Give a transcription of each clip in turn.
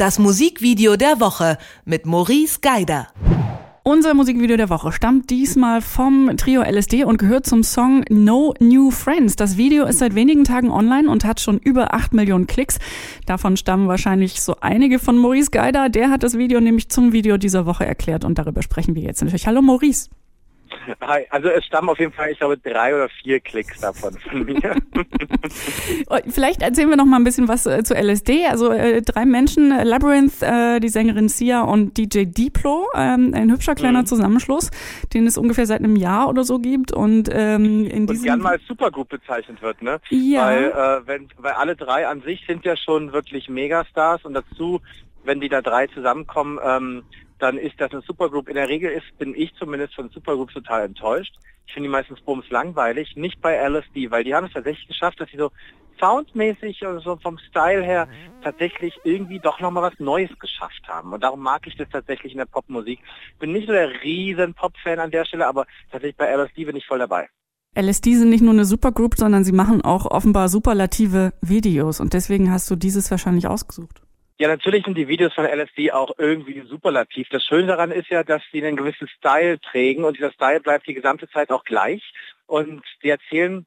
Das Musikvideo der Woche mit Maurice Geider. Unser Musikvideo der Woche stammt diesmal vom Trio LSD und gehört zum Song No New Friends. Das Video ist seit wenigen Tagen online und hat schon über 8 Millionen Klicks. Davon stammen wahrscheinlich so einige von Maurice Geider. Der hat das Video nämlich zum Video dieser Woche erklärt und darüber sprechen wir jetzt natürlich. Hallo Maurice. Hi, also es stammen auf jeden Fall, ich glaube, drei oder vier Klicks davon von mir. Oh, vielleicht erzählen wir noch mal ein bisschen was äh, zu LSD. Also äh, drei Menschen, äh, Labyrinth, äh, die Sängerin Sia und DJ Diplo, ähm, ein hübscher kleiner mhm. Zusammenschluss, den es ungefähr seit einem Jahr oder so gibt. Und ähm, in und gern mal als Supergroup bezeichnet wird, ne? Ja. Weil, äh, wenn, weil alle drei an sich sind ja schon wirklich Megastars und dazu, wenn die da drei zusammenkommen, ähm, dann ist das eine Supergroup. In der Regel ist, bin ich zumindest von Supergroups total enttäuscht. Ich finde die meistens bums langweilig. Nicht bei LSD, weil die haben es tatsächlich geschafft, dass sie so soundmäßig oder so vom Style her tatsächlich irgendwie doch nochmal was Neues geschafft haben. Und darum mag ich das tatsächlich in der Popmusik. Bin nicht so der riesen Pop-Fan an der Stelle, aber tatsächlich bei LSD bin ich voll dabei. LSD sind nicht nur eine Supergroup, sondern sie machen auch offenbar superlative Videos und deswegen hast du dieses wahrscheinlich ausgesucht. Ja, natürlich sind die Videos von LSD auch irgendwie superlativ. Das Schöne daran ist ja, dass sie einen gewissen Style prägen und dieser Style bleibt die gesamte Zeit auch gleich. Und sie erzählen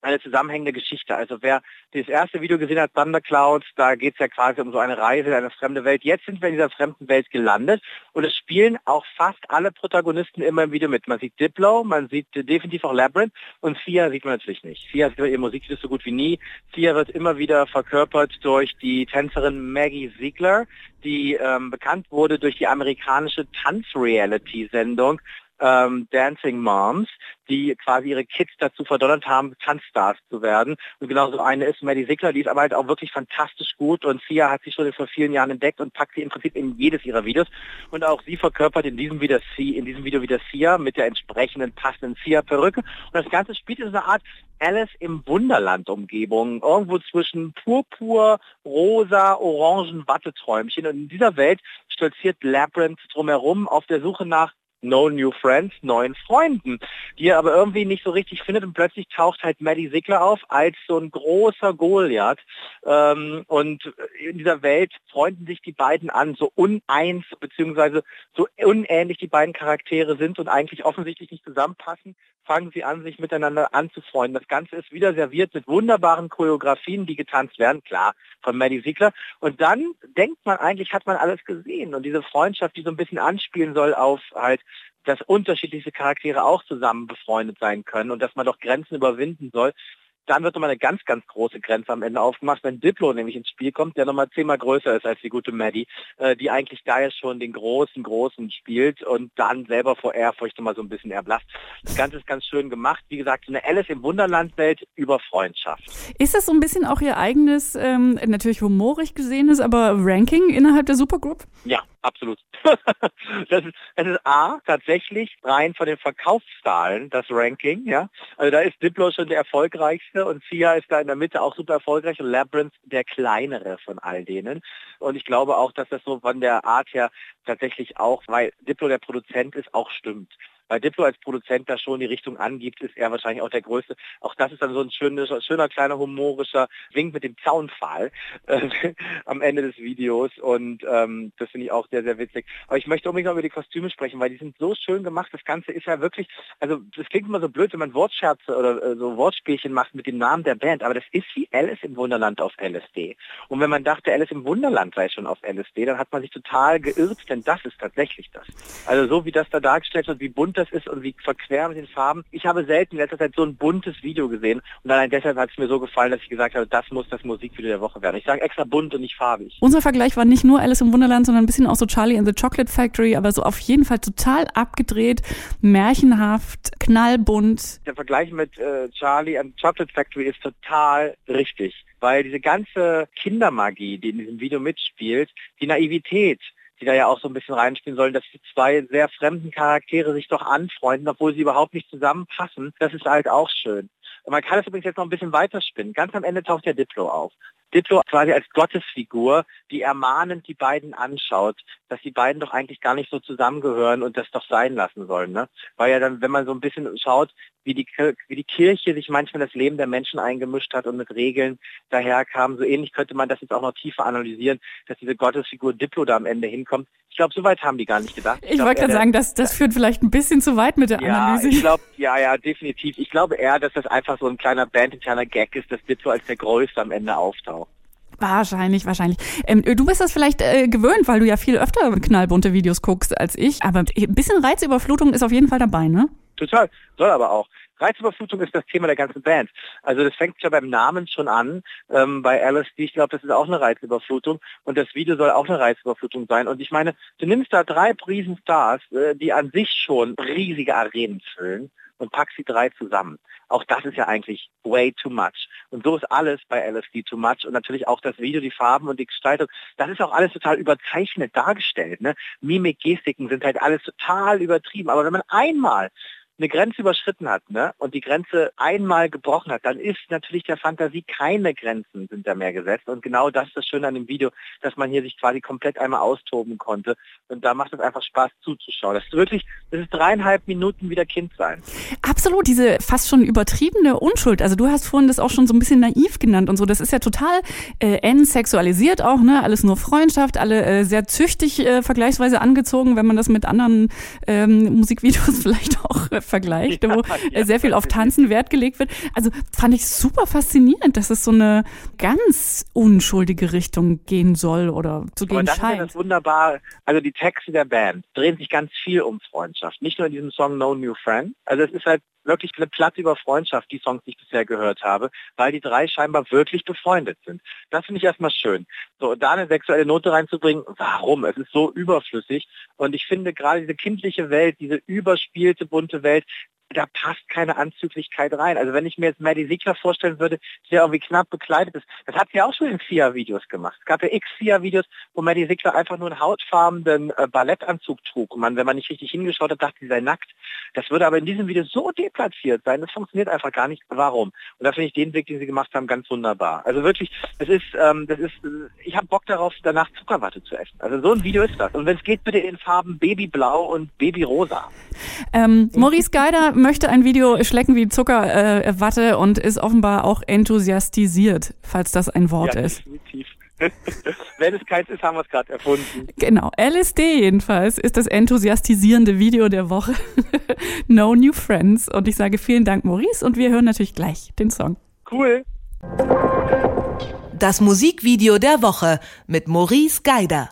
eine zusammenhängende Geschichte. Also wer das erste Video gesehen hat, Thundercloud, da geht es ja quasi um so eine Reise in eine fremde Welt. Jetzt sind wir in dieser fremden Welt gelandet und es spielen auch fast alle Protagonisten immer im Video mit. Man sieht Diplo, man sieht definitiv auch Labyrinth und Sia sieht man natürlich nicht. Sia sieht ihr Musikvideo so gut wie nie. Sia wird immer wieder verkörpert durch die Tänzerin Maggie Ziegler, die ähm, bekannt wurde durch die amerikanische Tanz-Reality-Sendung ähm, Dancing Moms, die quasi ihre Kids dazu verdonnert haben, Tanzstars zu werden. Und genauso eine ist Maddie Sickler, die ist aber halt auch wirklich fantastisch gut und Sia hat sie schon vor vielen Jahren entdeckt und packt sie im Prinzip in jedes ihrer Videos. Und auch sie verkörpert in diesem Video, in diesem Video wieder Sia mit der entsprechenden passenden Sia-Perücke. Und das Ganze spielt in so einer Art Alice im Wunderland-Umgebung, irgendwo zwischen Purpur, Rosa, Orangen, Watteträumchen. Und in dieser Welt stolziert Labyrinth drumherum auf der Suche nach No New Friends, neuen Freunden, die er aber irgendwie nicht so richtig findet und plötzlich taucht halt Maddie Sigler auf als so ein großer Goliath ähm, und in dieser Welt freunden sich die beiden an, so uneins beziehungsweise so unähnlich die beiden Charaktere sind und eigentlich offensichtlich nicht zusammenpassen, fangen sie an, sich miteinander anzufreunden. Das Ganze ist wieder serviert mit wunderbaren Choreografien, die getanzt werden, klar, von Maddie Siegler. Und dann denkt man eigentlich, hat man alles gesehen. Und diese Freundschaft, die so ein bisschen anspielen soll auf halt dass unterschiedliche Charaktere auch zusammen befreundet sein können und dass man doch Grenzen überwinden soll dann wird nochmal eine ganz, ganz große Grenze am Ende aufgemacht, wenn Diplo nämlich ins Spiel kommt, der nochmal zehnmal größer ist als die gute Maddie, äh, die eigentlich da ja schon den großen, großen spielt und dann selber vor Ehrfurcht nochmal so ein bisschen erblasst. Das Ganze ist ganz schön gemacht. Wie gesagt, eine Alice im Wunderland-Welt über Freundschaft. Ist das so ein bisschen auch ihr eigenes, ähm, natürlich humorig gesehenes, aber Ranking innerhalb der Supergroup? Ja, absolut. das, ist, das ist A, tatsächlich rein von den Verkaufszahlen das Ranking, ja. Also da ist Diplo schon der erfolgreichste und Sia ist da in der Mitte auch super erfolgreich und Labyrinth der kleinere von all denen. Und ich glaube auch, dass das so von der Art her tatsächlich auch, weil Diplo der Produzent ist, auch stimmt weil Diplo als Produzent da schon die Richtung angibt, ist er wahrscheinlich auch der Größte. Auch das ist dann so ein schöner, schöner kleiner humorischer Wink mit dem Zaunpfahl äh, am Ende des Videos und ähm, das finde ich auch sehr, sehr witzig. Aber ich möchte unbedingt noch über die Kostüme sprechen, weil die sind so schön gemacht. Das Ganze ist ja wirklich, also das klingt immer so blöd, wenn man Wortscherze oder äh, so Wortspielchen macht mit dem Namen der Band, aber das ist wie Alice im Wunderland auf LSD. Und wenn man dachte, Alice im Wunderland sei schon auf LSD, dann hat man sich total geirrt, denn das ist tatsächlich das. Also so wie das da dargestellt wird, wie bunt das ist und wie verquer mit den Farben. Ich habe selten in letzter Zeit so ein buntes Video gesehen und allein deshalb hat es mir so gefallen, dass ich gesagt habe, das muss das Musikvideo der Woche werden. Ich sage extra bunt und nicht farbig. Unser Vergleich war nicht nur Alice im Wunderland, sondern ein bisschen auch so Charlie and the Chocolate Factory, aber so auf jeden Fall total abgedreht, märchenhaft, knallbunt. Der Vergleich mit äh, Charlie and the Chocolate Factory ist total richtig weil diese ganze Kindermagie, die in diesem Video mitspielt, die Naivität, die da ja auch so ein bisschen reinspielen sollen, dass die zwei sehr fremden Charaktere sich doch anfreunden, obwohl sie überhaupt nicht zusammenpassen. Das ist halt auch schön. Man kann es übrigens jetzt noch ein bisschen weiterspinnen. Ganz am Ende taucht ja Diplo auf. Diplo quasi als Gottesfigur, die ermahnend die beiden anschaut, dass die beiden doch eigentlich gar nicht so zusammengehören und das doch sein lassen sollen. Ne? Weil ja dann, wenn man so ein bisschen schaut, wie die, wie die Kirche sich manchmal das Leben der Menschen eingemischt hat und mit Regeln daherkam, so ähnlich könnte man das jetzt auch noch tiefer analysieren, dass diese Gottesfigur Diplo da am Ende hinkommt. Ich glaube, so weit haben die gar nicht gedacht. Ich, ich wollte gerade sagen, das, das führt vielleicht ein bisschen zu weit mit der ja, Analyse. Ich glaube, ja, ja, definitiv. Ich glaube eher, dass das einfach so ein kleiner bandinterner Gag ist, dass Diplo als der Größte am Ende auftaucht. Wahrscheinlich, wahrscheinlich. Ähm, du bist das vielleicht äh, gewöhnt, weil du ja viel öfter knallbunte Videos guckst als ich. Aber ein bisschen Reizüberflutung ist auf jeden Fall dabei, ne? Total. Soll aber auch. Reizüberflutung ist das Thema der ganzen Band. Also das fängt ja beim Namen schon an. Ähm, bei LSD, ich glaube, das ist auch eine Reizüberflutung. Und das Video soll auch eine Reizüberflutung sein. Und ich meine, du nimmst da drei Riesenstars, äh, die an sich schon riesige Arenen füllen und packst die drei zusammen. Auch das ist ja eigentlich way too much. Und so ist alles bei LSD too much. Und natürlich auch das Video, die Farben und die Gestaltung. Das ist auch alles total überzeichnet dargestellt. Ne? Mimik, Gestiken sind halt alles total übertrieben. Aber wenn man einmal eine Grenze überschritten hat ne, und die Grenze einmal gebrochen hat, dann ist natürlich der Fantasie keine Grenzen sind da mehr gesetzt. Und genau das ist das Schöne an dem Video, dass man hier sich quasi komplett einmal austoben konnte. Und da macht es einfach Spaß zuzuschauen. Das ist wirklich, das ist dreieinhalb Minuten wieder Kind sein. Absolut, diese fast schon übertriebene Unschuld. Also du hast vorhin das auch schon so ein bisschen naiv genannt und so. Das ist ja total äh, entsexualisiert auch, ne? Alles nur Freundschaft, alle äh, sehr züchtig äh, vergleichsweise angezogen, wenn man das mit anderen ähm, Musikvideos vielleicht auch äh, vergleicht, ja, wo ja, sehr viel auf Tanzen Wert gelegt wird. Also fand ich super faszinierend, dass es so eine ganz unschuldige Richtung gehen soll oder zu gehen Aber das scheint. Ist ja das wunderbar. Also die Texte der Band drehen sich ganz viel um Freundschaft. Nicht nur in diesem Song No New Friend. Also es ist halt wirklich eine Platte über Freundschaft, die Songs, die ich bisher gehört habe, weil die drei scheinbar wirklich befreundet sind. Das finde ich erstmal schön. So, da eine sexuelle Note reinzubringen, warum? Es ist so überflüssig. Und ich finde gerade diese kindliche Welt, diese überspielte, bunte Welt, right? Da passt keine Anzüglichkeit rein. Also wenn ich mir jetzt Maddie Siegler vorstellen würde, der irgendwie knapp bekleidet ist, das hat sie auch schon in FIA-Videos gemacht. Es gab ja x FIA-Videos, wo Maddie Siegler einfach nur einen hautfarbenen äh, Ballettanzug trug. Und man, wenn man nicht richtig hingeschaut hat, dachte, sie sei nackt. Das würde aber in diesem Video so deplatziert sein. Das funktioniert einfach gar nicht. Warum? Und da finde ich den Weg, den sie gemacht haben, ganz wunderbar. Also wirklich, das ist, ähm, das ist, ich habe Bock darauf, danach Zuckerwatte zu essen. Also so ein Video ist das. Und wenn es geht, bitte in Farben Babyblau und Babyrosa. Ähm, Maurice Geider möchte ein Video schlecken wie Zuckerwatte äh, und ist offenbar auch enthusiastisiert, falls das ein Wort ja, ist. Definitiv. Wenn es keins ist, haben wir es gerade erfunden. Genau. LSD jedenfalls ist das enthusiastisierende Video der Woche. no New Friends. Und ich sage vielen Dank, Maurice. Und wir hören natürlich gleich den Song. Cool. Das Musikvideo der Woche mit Maurice Geider.